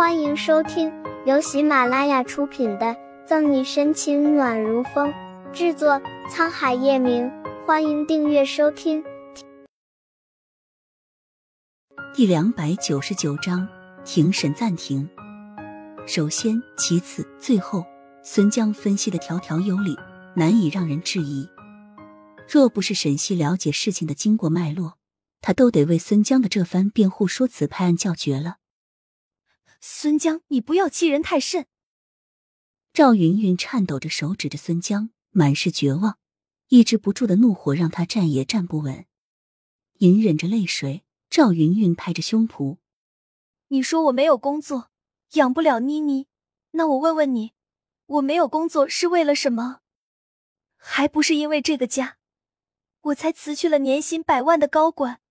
欢迎收听由喜马拉雅出品的《赠你深情暖如风》，制作沧海夜明。欢迎订阅收听。第两百九十九章，庭审暂停。首先，其次，最后，孙江分析的条条有理，难以让人质疑。若不是沈西了解事情的经过脉络，他都得为孙江的这番辩护说辞拍案叫绝了。孙江，你不要欺人太甚！赵云云颤抖着手指着孙江，满是绝望，抑制不住的怒火让他站也站不稳。隐忍着泪水，赵云云拍着胸脯：“你说我没有工作，养不了妮妮，那我问问你，我没有工作是为了什么？还不是因为这个家。”我才辞去了年薪百万的高管。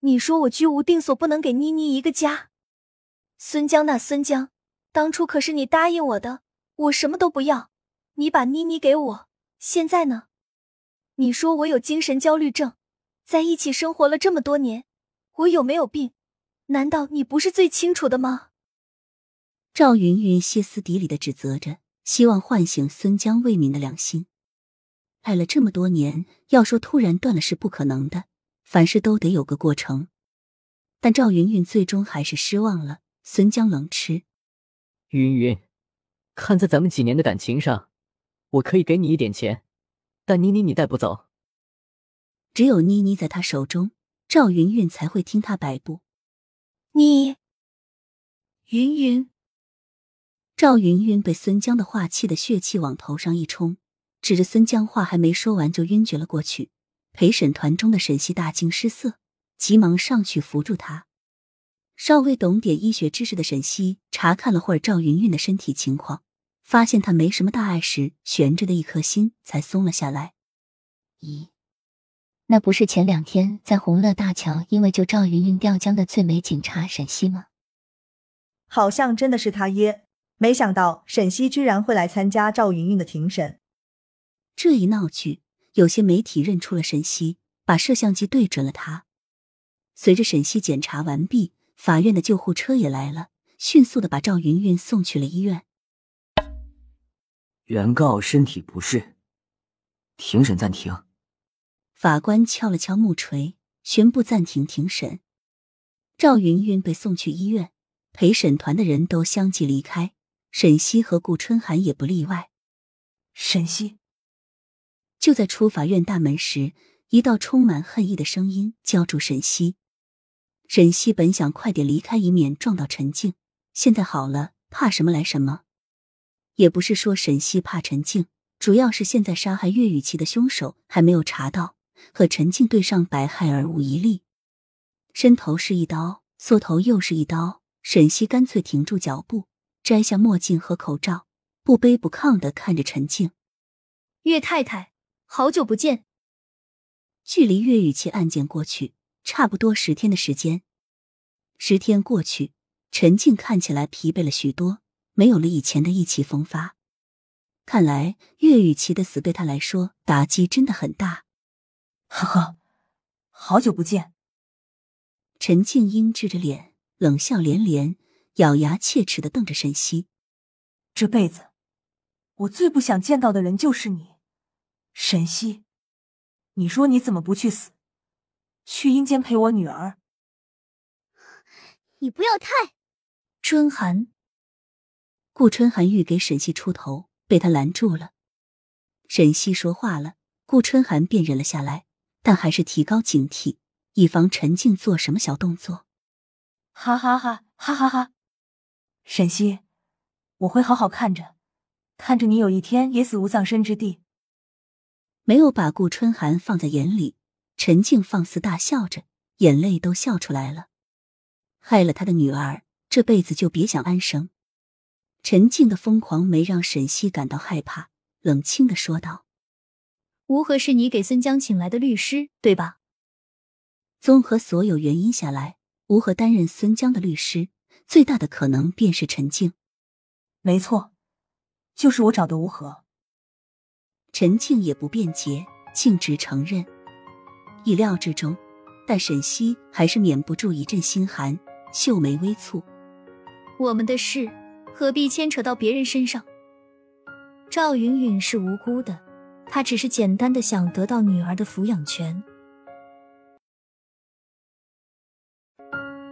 你说我居无定所，不能给妮妮一个家。孙江那孙江，当初可是你答应我的，我什么都不要，你把妮妮给我。现在呢？你说我有精神焦虑症，在一起生活了这么多年，我有没有病？难道你不是最清楚的吗？赵云云歇斯底里的指责着，希望唤醒孙江未泯的良心。爱了这么多年，要说突然断了是不可能的，凡事都得有个过程。但赵云云最终还是失望了。孙江冷嗤：“云云，看在咱们几年的感情上，我可以给你一点钱，但妮妮你带不走。只有妮妮在他手中，赵云云才会听他摆布。你，云云。”赵云云被孙江的话气得血气往头上一冲。指着孙江，话还没说完就晕厥了过去。陪审团中的沈西大惊失色，急忙上去扶住他。稍微懂点医学知识的沈西查看了会儿赵云云的身体情况，发现她没什么大碍时，悬着的一颗心才松了下来。咦，那不是前两天在红乐大桥因为救赵云云掉江的最美警察沈西吗？好像真的是他耶！没想到沈西居然会来参加赵云云的庭审。这一闹剧，有些媒体认出了沈西，把摄像机对准了他。随着沈西检查完毕，法院的救护车也来了，迅速的把赵云云送去了医院。原告身体不适，庭审暂停。法官敲了敲木锤，宣布暂停庭审。赵云云被送去医院，陪审团的人都相继离开，沈西和顾春寒也不例外。沈西。就在出法院大门时，一道充满恨意的声音叫住沈西。沈西本想快点离开，以免撞到陈静。现在好了，怕什么来什么。也不是说沈西怕陈静，主要是现在杀害岳雨琪的凶手还没有查到，和陈静对上百害而无一利。伸头是一刀，缩头又是一刀。沈西干脆停住脚步，摘下墨镜和口罩，不卑不亢的看着陈静。岳太太。好久不见。距离岳雨琪案件过去差不多十天的时间，十天过去，陈静看起来疲惫了许多，没有了以前的意气风发。看来岳雨琪的死对他来说打击真的很大。呵呵，好久不见。陈静英制着脸，冷笑连连，咬牙切齿的瞪着沈西。这辈子，我最不想见到的人就是你。沈西，你说你怎么不去死，去阴间陪我女儿？你不要太……春寒，顾春寒欲给沈西出头，被他拦住了。沈西说话了，顾春寒便忍了下来，但还是提高警惕，以防陈静做什么小动作。哈哈哈哈哈哈！沈西，我会好好看着，看着你有一天也死无葬身之地。没有把顾春寒放在眼里，陈静放肆大笑着，眼泪都笑出来了。害了他的女儿，这辈子就别想安生。陈静的疯狂没让沈西感到害怕，冷清的说道：“吴和是你给孙江请来的律师，对吧？”综合所有原因下来，吴和担任孙江的律师，最大的可能便是陈静。没错，就是我找的吴和。陈静也不辩解，径直承认。意料之中，但沈西还是免不住一阵心寒，秀眉微蹙。我们的事何必牵扯到别人身上？赵云云是无辜的，她只是简单的想得到女儿的抚养权。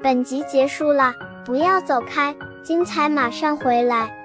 本集结束了，不要走开，精彩马上回来。